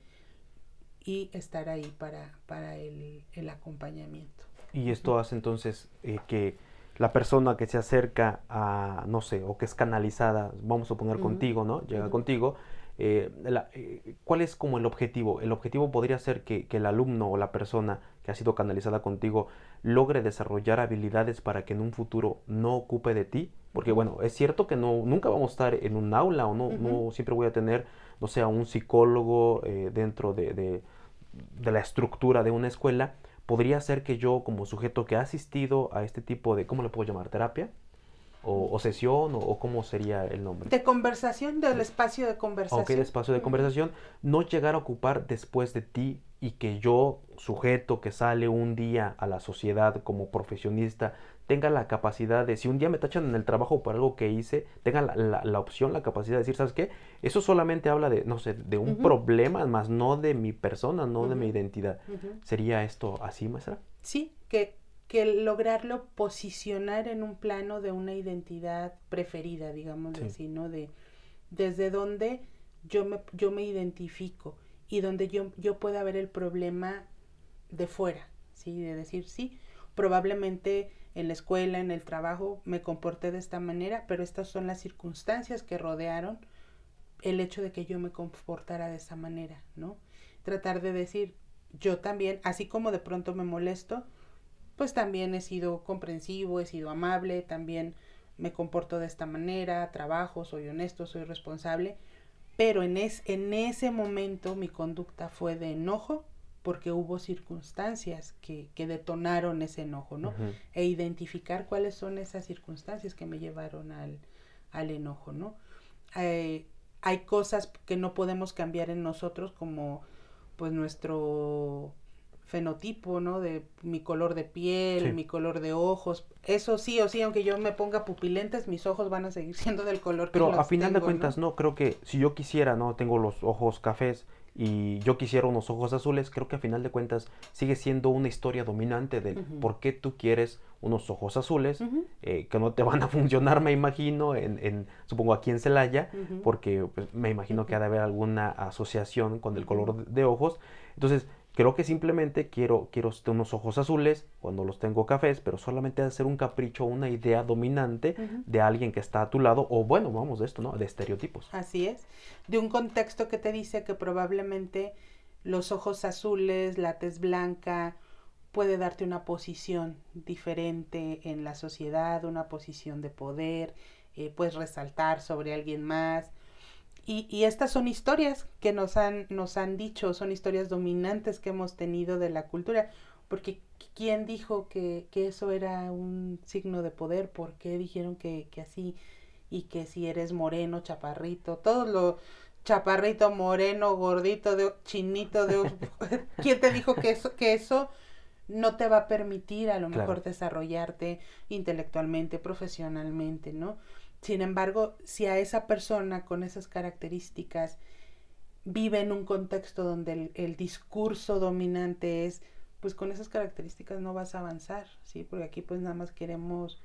y estar ahí para, para el, acompañamiento. Y esto hace entonces eh, que la persona que se acerca a, no sé, o que es canalizada, vamos a poner contigo, ¿no? Llega contigo, eh, eh, ¿cuál es como el objetivo? El objetivo podría ser que, que, el alumno o la persona que ha sido canalizada contigo logre desarrollar habilidades para que en un futuro no ocupe de ti, porque bueno, es cierto que no, nunca vamos a estar en un aula o no, no siempre voy a tener no sea un psicólogo eh, dentro de, de, la estructura de una escuela, podría ser que yo como sujeto que ha asistido a este tipo de, ¿cómo le puedo llamar? ¿Terapia? O, sesión o, cómo sería el nombre. De conversación, del espacio de conversación. Ok, el espacio de conversación. No llegar a ocupar después de ti y que yo, sujeto que sale un día a la sociedad como profesionista, tenga la capacidad de, si un día me tachan en el trabajo por algo que hice, tenga la, la, opción, la capacidad de decir, ¿sabes qué? Eso solamente habla de, no sé, de un problema, más no de mi persona, no de mi identidad. ¿Sería esto así, maestra? Sí, que, que lograrlo posicionar en un plano de una identidad preferida, digamos así, ¿no? De desde donde yo me, yo me identifico y donde yo, yo pueda ver el problema de fuera, ¿sí? De decir, sí, probablemente en la escuela, en el trabajo, me comporté de esta manera, pero estas son las circunstancias que rodearon el hecho de que yo me comportara de esa manera, ¿no? Tratar de decir, yo también, así como de pronto me molesto, pues también he sido comprensivo, he sido amable, también me comporto de esta manera, trabajo, soy honesto, soy responsable, pero en, es, en ese momento mi conducta fue de enojo porque hubo circunstancias que, que detonaron ese enojo, ¿no? E identificar cuáles son esas circunstancias que me llevaron al, al enojo, ¿no? Eh, hay cosas que no podemos cambiar en nosotros como pues nuestro fenotipo, ¿no? De mi color de piel, mi color de ojos. Eso sí o sí, aunque yo me ponga pupilentes, mis ojos van a seguir siendo del color Pero que a final de cuentas, ¿no? Creo que si yo quisiera, ¿no? Tengo los ojos cafés y yo quisiera unos ojos azules, creo que a final de cuentas sigue siendo una historia dominante de por qué tú quieres unos ojos azules, eh, que no te van a funcionar, me imagino, en, en supongo aquí en Celaya, porque pues, me imagino que ha de haber alguna asociación con el color de ojos. Entonces, Creo que simplemente quiero, quiero unos ojos azules cuando los tengo cafés, pero solamente de ser un capricho, una idea dominante de alguien que está a tu lado, o bueno, vamos de esto, ¿no? De estereotipos. Así es. De un contexto que te dice que probablemente los ojos azules, la tez blanca, puede darte una posición diferente en la sociedad, una posición de poder, eh, puedes resaltar sobre alguien más, y, y, estas son historias que nos han, nos han dicho, son historias dominantes que hemos tenido de la cultura, porque ¿quién dijo que, que eso era un signo de poder? ¿Por qué dijeron que, que así? Y que si eres moreno, chaparrito, todo lo chaparrito, moreno, gordito, de, chinito, de ¿quién te dijo que eso, que eso no te va a permitir a lo mejor desarrollarte intelectualmente, profesionalmente, ¿no? Sin embargo, si a esa persona con esas características vive en un contexto donde el, discurso dominante es, pues con esas características no vas a avanzar, ¿sí? Porque aquí pues nada más queremos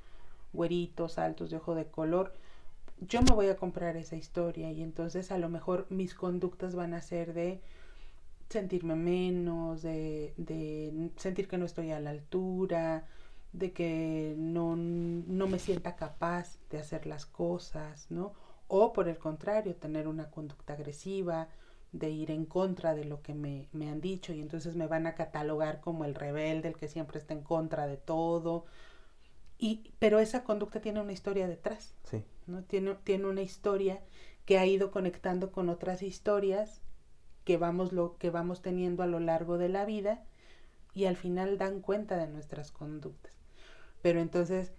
güeritos, altos, de ojo de color. Yo me voy a comprar esa historia y entonces a lo mejor mis conductas van a ser de sentirme menos, de, de sentir que no estoy a la altura, de que no, no, me sienta capaz de hacer las cosas, ¿no? O por el contrario, tener una conducta agresiva, de ir en contra de lo que me, me, han dicho y entonces me van a catalogar como el rebelde, el que siempre está en contra de todo. Y, pero esa conducta tiene una historia detrás, sí. ¿no? Tiene, tiene una historia que ha ido conectando con otras historias que vamos, lo, que vamos teniendo a lo largo de la vida y al final dan cuenta de nuestras conductas pero entonces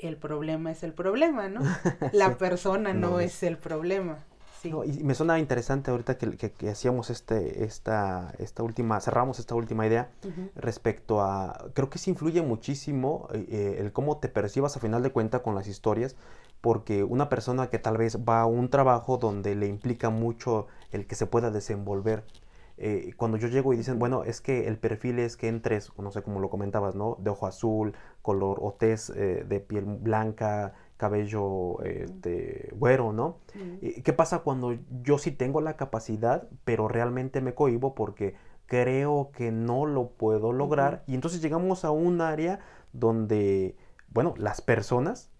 el problema es el problema, ¿no? La persona no, es el problema. Sí. y me suena interesante ahorita que, que, hacíamos este, esta, esta última, cerramos esta última idea respecto a, creo que sí influye muchísimo eh, eh, el cómo te percibas a final de cuenta con las historias, porque una persona que tal vez va a un trabajo donde le implica mucho el que se pueda desenvolver eh, cuando yo llego y dicen, bueno, es que el perfil es que entres, no sé cómo lo comentabas, ¿no? De ojo azul, color o tez eh, de piel blanca, cabello eh, de güero, ¿no? ¿Qué pasa cuando yo sí tengo la capacidad, pero realmente me cohibo porque creo que no lo puedo lograr? Y entonces llegamos a un área donde, bueno, las personas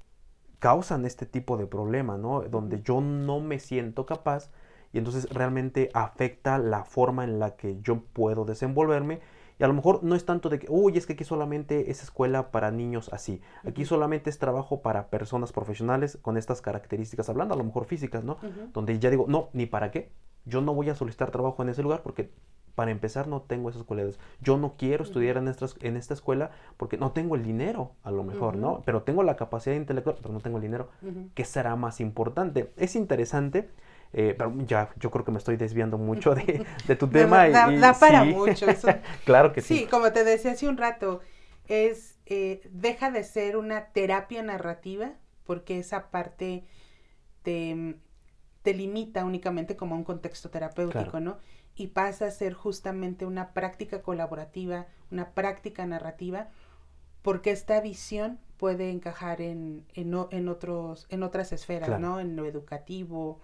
causan este tipo de problema, ¿no? Donde yo no me siento capaz y entonces realmente afecta la forma en la que yo puedo desenvolverme y a lo mejor no es tanto de que, uy, es que aquí solamente es escuela para niños así. Aquí solamente es trabajo para personas profesionales con estas características, hablando a lo mejor físicas, ¿no? Donde ya digo, no, ni para qué. Yo no voy a solicitar trabajo en ese lugar porque para empezar no tengo esas cualidades. Yo no quiero estudiar en, esta, en esta escuela porque no tengo el dinero, a lo mejor, ¿no? Pero tengo la capacidad intelectual, pero no tengo el dinero. ¿Qué será más importante? Es interesante eh, pero ya, yo creo que me estoy desviando mucho de, tu tema. Da, y, da para mucho eso. claro que sí. Sí, como te decía hace un rato, es, eh, deja de ser una terapia narrativa, porque esa parte te, te limita únicamente como a un contexto terapéutico, ¿no? Y pasa a ser justamente una práctica colaborativa, una práctica narrativa, porque esta visión puede encajar en, en, en otros, en otras esferas, ¿no? En lo educativo,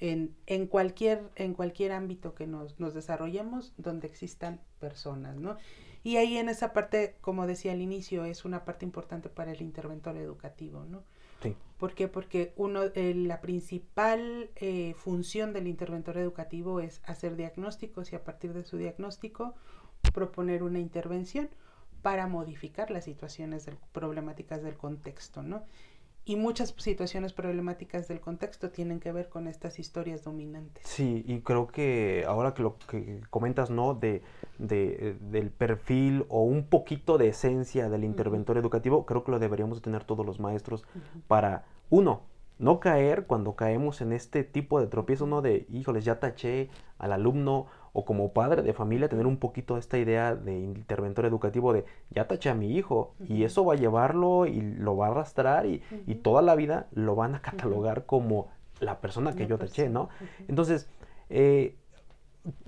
en, en, cualquier, en cualquier ámbito que nos, nos desarrollemos donde existan personas, ¿no? Y ahí en esa parte, como decía al inicio, es una parte importante para el interventor educativo, ¿no? Sí. ¿Por qué? Porque uno, eh, la principal eh, función del interventor educativo es hacer diagnósticos y a partir de su diagnóstico proponer una intervención para modificar las situaciones problemáticas del contexto, ¿no? Y muchas situaciones problemáticas del contexto tienen que ver con estas historias dominantes. Sí, y creo que ahora que lo que comentas, ¿no? De, de del perfil o un poquito de esencia del interventor educativo, creo que lo deberíamos tener todos los maestros para, uno, no caer cuando caemos en este tipo de tropiezo, ¿no? De, híjoles, ya taché al alumno o como padre de familia tener un poquito esta idea de interventor educativo de ya taché a mi hijo y eso va a llevarlo y lo va a arrastrar y, y toda la vida lo van a catalogar como la persona que yo taché, ¿no? Entonces, eh,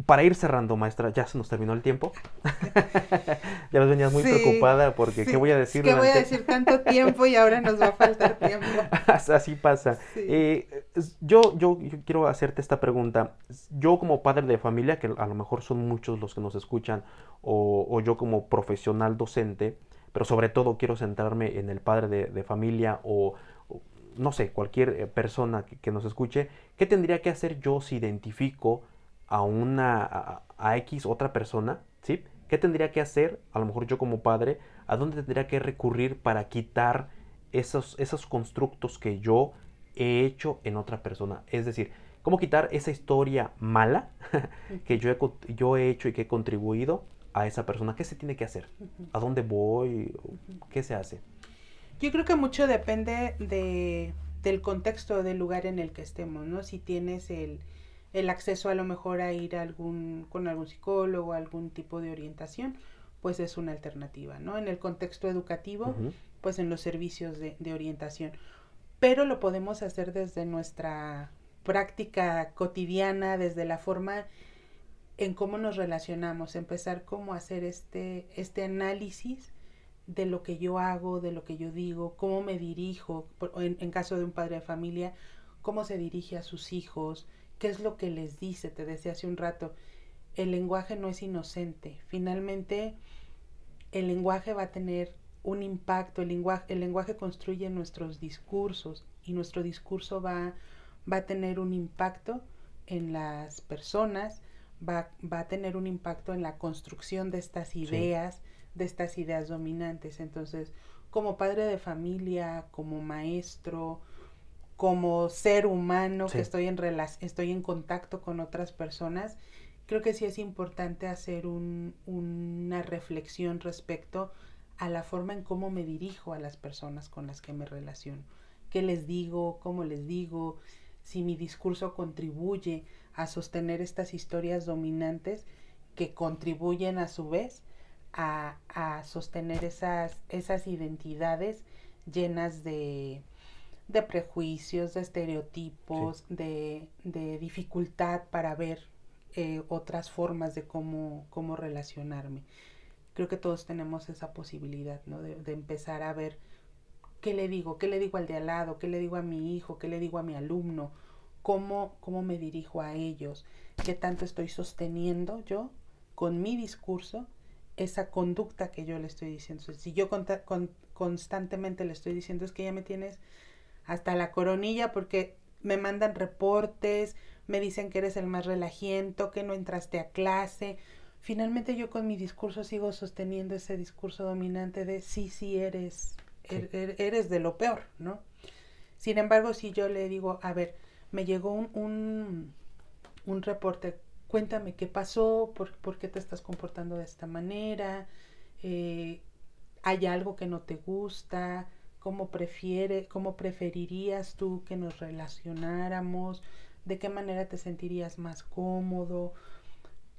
para ir cerrando, maestra, ya se nos terminó el tiempo. ya nos venías muy preocupada porque ¿qué voy a decir? ¿Qué voy a decir tanto tiempo y ahora nos va a faltar tiempo? Así pasa. Eh, yo, yo, quiero hacerte esta pregunta. Yo como padre de familia, que a lo mejor son muchos los que nos escuchan, o, yo como profesional docente, pero sobre todo quiero centrarme en el padre de, familia o, no sé, cualquier eh, persona que, que nos escuche, ¿qué tendría que hacer yo si identifico a una a, X otra persona, ¿sí? ¿Qué tendría que hacer? A lo mejor yo como padre, ¿a dónde tendría que recurrir para quitar esos, esos constructos que yo he hecho en otra persona? Es decir, ¿cómo quitar esa historia mala que yo he, yo he hecho y que he contribuido a esa persona? ¿Qué se tiene que hacer? ¿A dónde voy? ¿Qué se hace? Yo creo que mucho depende de, del contexto del lugar en el que estemos, ¿no? Si tienes el, el acceso a lo mejor a ir a algún, con algún psicólogo, algún tipo de orientación, pues es una alternativa, ¿no? En el contexto educativo, pues en los servicios de, de, orientación. Pero lo podemos hacer desde nuestra práctica cotidiana, desde la forma en cómo nos relacionamos, empezar cómo hacer este, este análisis de lo que yo hago, de lo que yo digo, cómo me dirijo, en, en caso de un padre de familia, cómo se dirige a sus hijos, ¿Qué es lo que les dice? Te decía hace un rato, el lenguaje no es inocente. Finalmente, el lenguaje va a tener un impacto, el lenguaje, el lenguaje construye nuestros discursos y nuestro discurso va, va a tener un impacto en las personas, va, va, a tener un impacto en la construcción de estas ideas, de estas ideas dominantes. Entonces, como padre de familia, como maestro, como ser humano que estoy en, estoy en contacto con otras personas, creo que sí es importante hacer una reflexión respecto a la forma en cómo me dirijo a las personas con las que me relaciono. ¿Qué les digo? ¿Cómo les digo? Si mi discurso contribuye a sostener estas historias dominantes que contribuyen a su vez a, a sostener esas, esas identidades llenas de, de prejuicios, de estereotipos, de, de, dificultad para ver eh, otras formas de cómo, cómo relacionarme. Creo que todos tenemos esa posibilidad, ¿no? De, de, empezar a ver qué le digo, qué le digo al de al lado, qué le digo a mi hijo, qué le digo a mi alumno, cómo, cómo me dirijo a ellos, qué tanto estoy sosteniendo yo con mi discurso esa conducta que yo le estoy diciendo. Si yo con, constantemente le estoy diciendo es que ya me tienes hasta la coronilla porque me mandan reportes, me dicen que eres el más relajiento, que no entraste a clase. Finalmente yo con mi discurso sigo sosteniendo ese discurso dominante de sí, sí eres, er, er, eres de lo peor, ¿no? Sin embargo, si yo le digo, a ver, me llegó un, un, un reporte, cuéntame qué pasó, por, por, qué te estás comportando de esta manera, eh, hay algo que no te gusta, cómo prefiere, cómo preferirías tú que nos relacionáramos, de qué manera te sentirías más cómodo,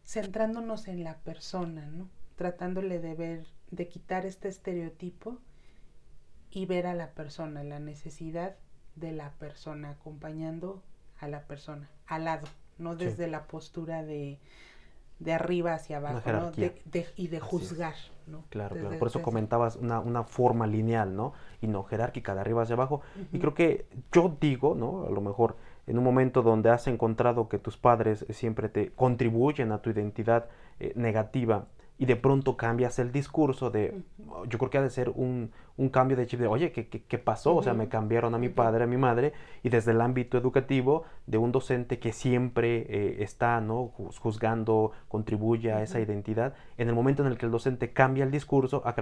centrándonos en la persona, ¿no? Tratándole de ver, de quitar este estereotipo y ver a la persona, la necesidad de la persona, acompañando a la persona, al lado, no desde la postura de, de arriba hacia abajo, ¿no? de, y de juzgar. ¿no? Claro, claro. Por eso comentabas una, una, forma lineal, ¿no? Y no jerárquica, de arriba hacia abajo. Y creo que yo digo, ¿no? A lo mejor en un momento donde has encontrado que tus padres siempre te contribuyen a tu identidad eh, negativa y de pronto cambias el discurso de, yo creo que ha de ser un, un cambio de chip de, oye, ¿qué, qué, pasó? O sea, me cambiaron a mi padre, a mi madre, y desde el ámbito educativo de un docente que siempre eh, está, ¿no? Juzgando, contribuye a esa identidad, en el momento en el que el docente cambia el discurso, ah,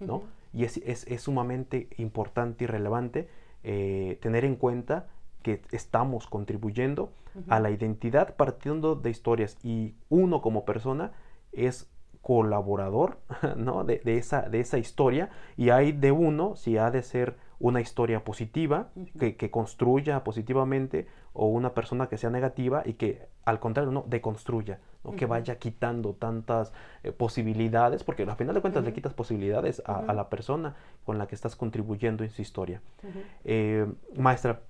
¿no? Y es, es, es, sumamente importante y relevante eh, tener en cuenta que estamos contribuyendo a la identidad partiendo de historias y uno como persona es colaborador ¿no? de, esa, de esa historia. Y hay de uno si ha de ser una historia positiva que, construya positivamente o una persona que sea negativa y que al contrario no deconstruya ¿no? que vaya quitando tantas eh, posibilidades porque al final de cuentas le quitas posibilidades a, la persona con la que estás contribuyendo en su historia. Eh, maestra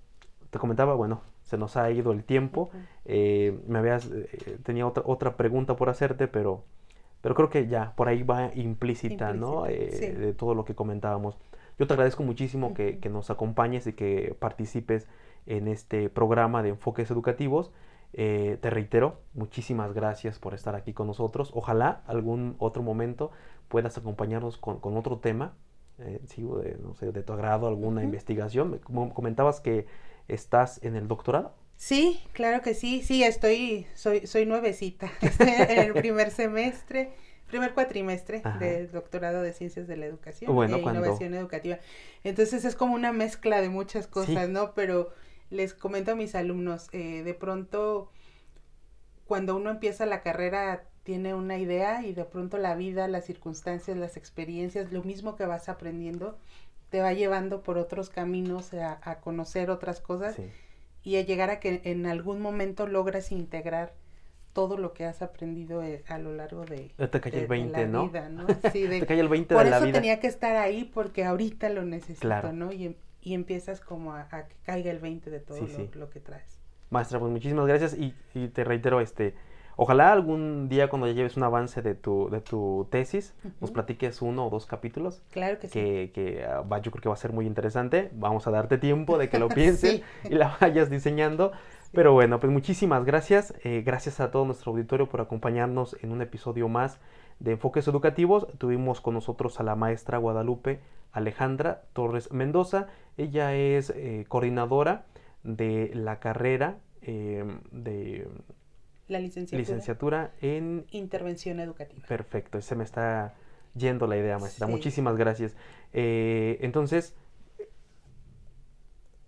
te comentaba bueno se nos ha ido el tiempo. Eh, me habías tenía otra otra pregunta por hacerte pero pero creo que ya por ahí va implícita, ¿no? Eh, de todo lo que comentábamos. Yo te agradezco muchísimo que, nos acompañes y que participes en este programa de enfoques educativos. Eh, te reitero, muchísimas gracias por estar aquí con nosotros. Ojalá algún otro momento puedas acompañarnos con, otro tema, eh, de, no sé, de tu agrado, alguna investigación. Como comentabas que estás en el doctorado. Sí, claro que sí, sí, estoy, soy, soy nuevecita, estoy en el primer semestre, primer cuatrimestre del doctorado de Ciencias de la Educación e Innovación Educativa. Entonces es como una mezcla de muchas cosas, ¿no? Pero les comento a mis alumnos, eh, de pronto cuando uno empieza la carrera tiene una idea y de pronto la vida, las circunstancias, las experiencias, lo mismo que vas aprendiendo, te va llevando por otros caminos a, a conocer otras cosas. Sí y a llegar a que en algún momento logras integrar todo lo que has aprendido eh, a lo largo de, te cae el 20, ¿no? Vida, ¿no? Sí, te cae el 20 por de la vida. Por eso tenía que estar ahí porque ahorita lo necesito, ¿no? Y, y, empiezas como a, que caiga el 20 de todo lo, lo, que traes. Maestra, pues muchísimas gracias y, y te reitero, este, Ojalá algún día cuando ya lleves un avance de tu, de tu tesis, nos platiques uno o dos capítulos. Claro que, sí. Que ah, va, yo creo que va a ser muy interesante. Vamos a darte tiempo de que lo pienses y la vayas diseñando. Pero bueno, pues muchísimas gracias. Eh, gracias a todo nuestro auditorio por acompañarnos en un episodio más de Enfoques Educativos. Tuvimos con nosotros a la maestra Guadalupe Alejandra Torres Mendoza. Ella es eh, coordinadora de la carrera eh, de la licenciatura. Licenciatura en... Intervención educativa. Perfecto, se me está yendo la idea, maestra. Muchísimas gracias. Eh, entonces,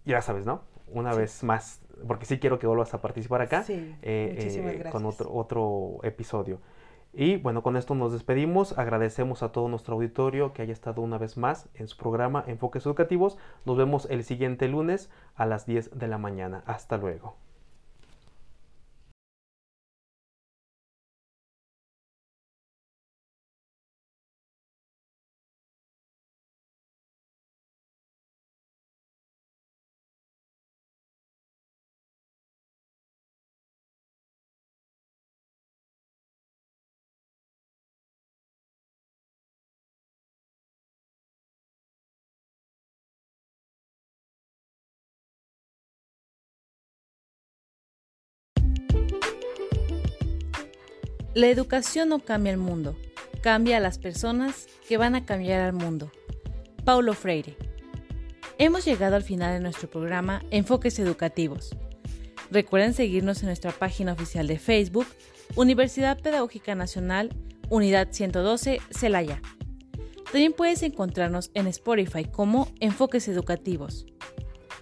ya sabes, ¿no? Una vez más, porque sí quiero que vuelvas a participar acá. Sí, eh, muchísimas gracias. Con otro, otro episodio. Y bueno, con esto nos despedimos. Agradecemos a todo nuestro auditorio que haya estado una vez más en su programa Enfoques Educativos. Nos vemos el siguiente lunes a las 10 de la mañana. Hasta luego. La educación no cambia el mundo, cambia a las personas que van a cambiar al mundo. Paulo Freire. Hemos llegado al final de nuestro programa Enfoques Educativos. Recuerden seguirnos en nuestra página oficial de Facebook, Universidad Pedagógica Nacional, Unidad 112, Celaya. También puedes encontrarnos en Spotify como Enfoques Educativos.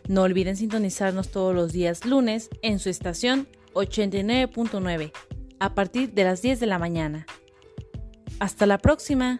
No olviden sintonizarnos todos los días lunes en su estación 89.9 a partir de las 10 de la mañana. Hasta la próxima.